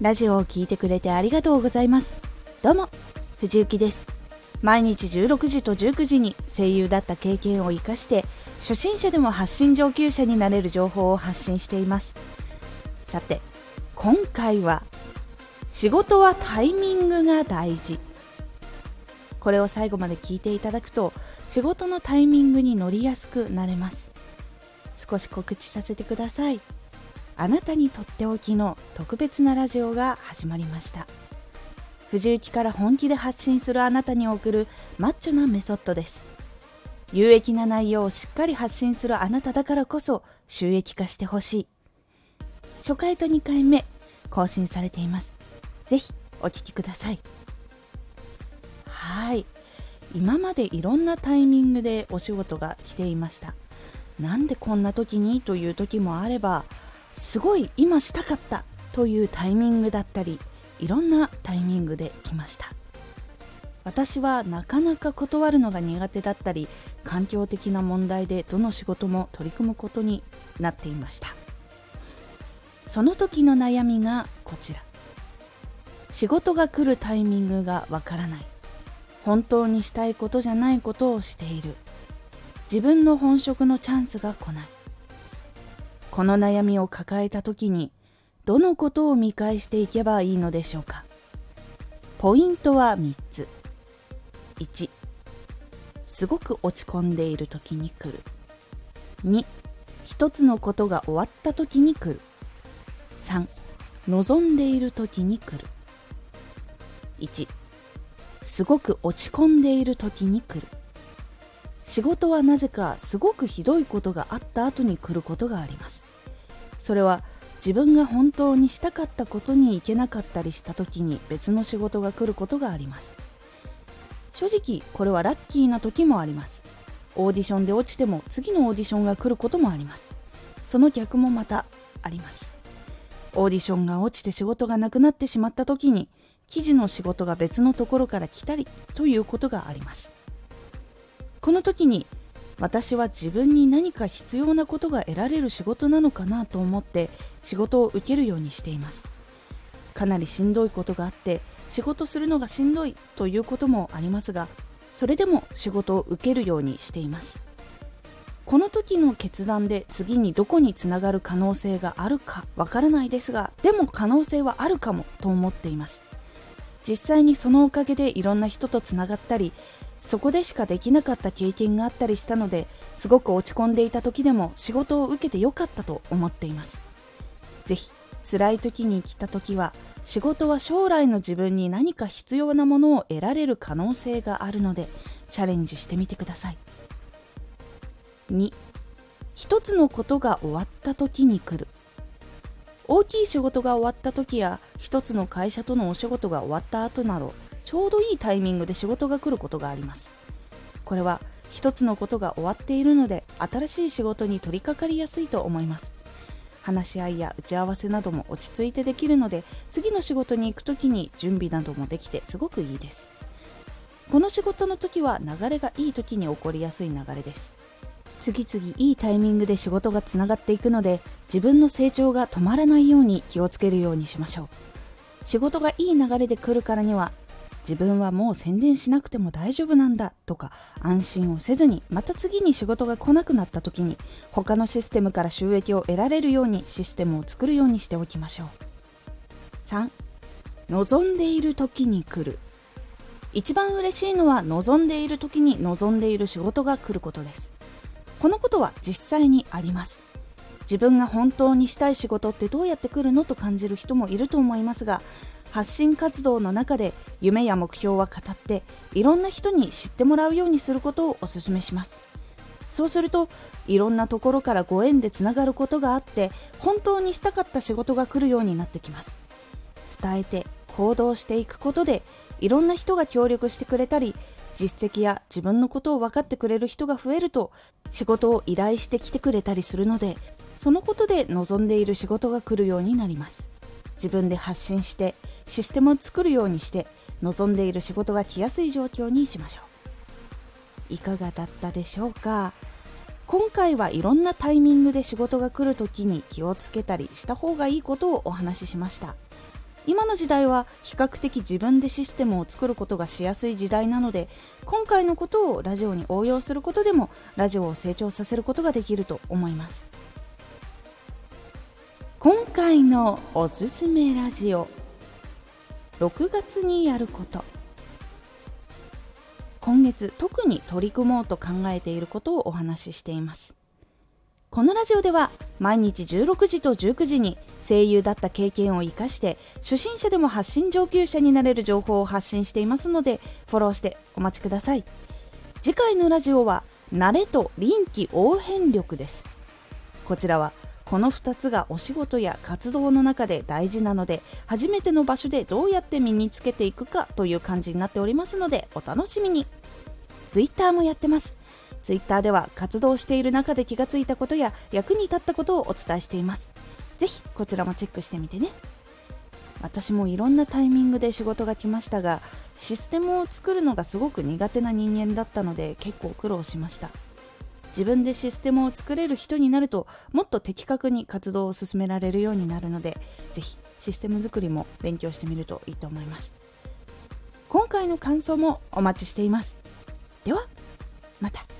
ラジオを聴いてくれてありがとうございます。どうも藤幸です。毎日16時と19時に声優だった経験を生かして初心者でも発信上級者になれる情報を発信しています。さて今回は仕事はタイミングが大事。これを最後まで聞いていただくと仕事のタイミングに乗りやすくなれます。少し告知させてください。あなたにとっておきの特別なラジオが始まりました。藤雪から本気で発信するあなたに送るマッチョなメソッドです。有益な内容をしっかり発信するあなただからこそ収益化してほしい。初回と2回目更新されています。ぜひお聴きください。はい。今までいろんなタイミングでお仕事が来ていました。なんでこんな時にという時もあればすごい今したかったというタイミングだったりいろんなタイミングで来ました。私はなかなか断るのが苦手だったり環境的な問題でどの仕事も取り組むことになっていました。その時の悩みがこちら。仕事が来るタイミングがわからない。本当にしたいことじゃないことをしている。自分の本職のチャンスが来ない。この悩みを抱えた時にどのことを見返していけばいいのでしょうか？ポイントは3つ。1すごく落ち込んでいる時に来る。2一つのことが終わった時に来る。3望んでいる時に来る。1すごく落ち込んでいる時に来る。仕事はなぜかすごくひどいことがあった後に来ることがあります。それは自分が本当にしたかったことに行けなかったりした時に別の仕事が来ることがあります。正直これはラッキーな時もあります。オーディションで落ちても次のオーディションが来ることもあります。その逆もまたあります。オーディションが落ちて仕事がなくなってしまった時に記事の仕事が別のところから来たりということがあります。この時に私は自分に何か必要なことが得られる仕事なのかなと思って仕事を受けるようにしています。かなりしんどいことがあって仕事するのがしんどいということもありますがそれでも仕事を受けるようにしています。この時の決断で次にどこにつながる可能性があるかわからないですがでも可能性はあるかもと思っています。実際にそのおかげでいろんな人とつながったりそこでしかできなかった経験があったりしたのですごく落ち込んでいた時でも仕事を受けてよかったと思っています。是非辛い時に来た時は仕事は将来の自分に何か必要なものを得られる可能性があるのでチャレンジしてみてください。2一つのことが終わった時に来る。大きい仕事が終わった時や一つの会社とのお仕事が終わった後などちょうどいいタイミングで仕事が来ることがあります。これは一つのことが終わっているので新しい仕事に取り掛かりやすいと思います。話し合いや打ち合わせなども落ち着いてできるので次の仕事に行く時に準備などもできてすごくいいです。この仕事の時は流れがいい時に起こりやすい流れです。次々いいタイミングで仕事がつながっていくので自分の成長が止まらないように気をつけるようにしましょう。仕事がいい流れで来るからには自分はもう宣伝しなくても大丈夫なんだとか安心をせずにまた次に仕事が来なくなった時に他のシステムから収益を得られるようにシステムを作るようにしておきましょう。3望んでいる時に来る。一番嬉しいのは望んでいる時に望んでいる仕事が来ることです。このことは実際にあります。自分が本当にしたい仕事ってどうやって来るのと感じる人もいると思いますが発信活動の中で夢や目標は語っていろんな人に知ってもらうようにすることをお勧めします。そうするといろんなところからご縁でつながることがあって本当にしたかった仕事が来るようになってきます。伝えて行動していくことでいろんな人が協力してくれたり実績や自分のことを分かってくれる人が増えると仕事を依頼してきてくれたりするのでそのことで望んでいる仕事が来るようになります。自分で発信してシステムを作るようにして望んでいる仕事が来やすい状況にしましょう。いかがだったでしょうか？今回はいろんなタイミングで仕事が来る時に気をつけたりした方がいいことをお話ししました。今の時代は比較的自分でシステムを作ることがしやすい時代なので今回のことをラジオに応用することでもラジオを成長させることができると思います。今回のおすすめラジオ。6月にやること。今月特に取り組もうと考えていることをお話ししています。このラジオでは毎日16時と19時に声優だった経験を生かして初心者でも発信上級者になれる情報を発信していますのでフォローしてお待ちください。次回のラジオは慣れと臨機応変力です。こちらはこの2つがお仕事や活動の中で大事なので初めての場所でどうやって身につけていくかという感じになっておりますのでお楽しみに Twitter もやってますツイッターでは活動している中で気がついたことや役に立ったことをお伝えしています。ぜひこちらもチェックしてみてね。私もいろんなタイミングで仕事が来ましたが、システムを作るのがすごく苦手な人間だったので結構苦労しました。自分でシステムを作れる人になるともっと的確に活動を進められるようになるのでぜひシステム作りも勉強してみるといいと思います。今回の感想もお待ちしています。ではまた。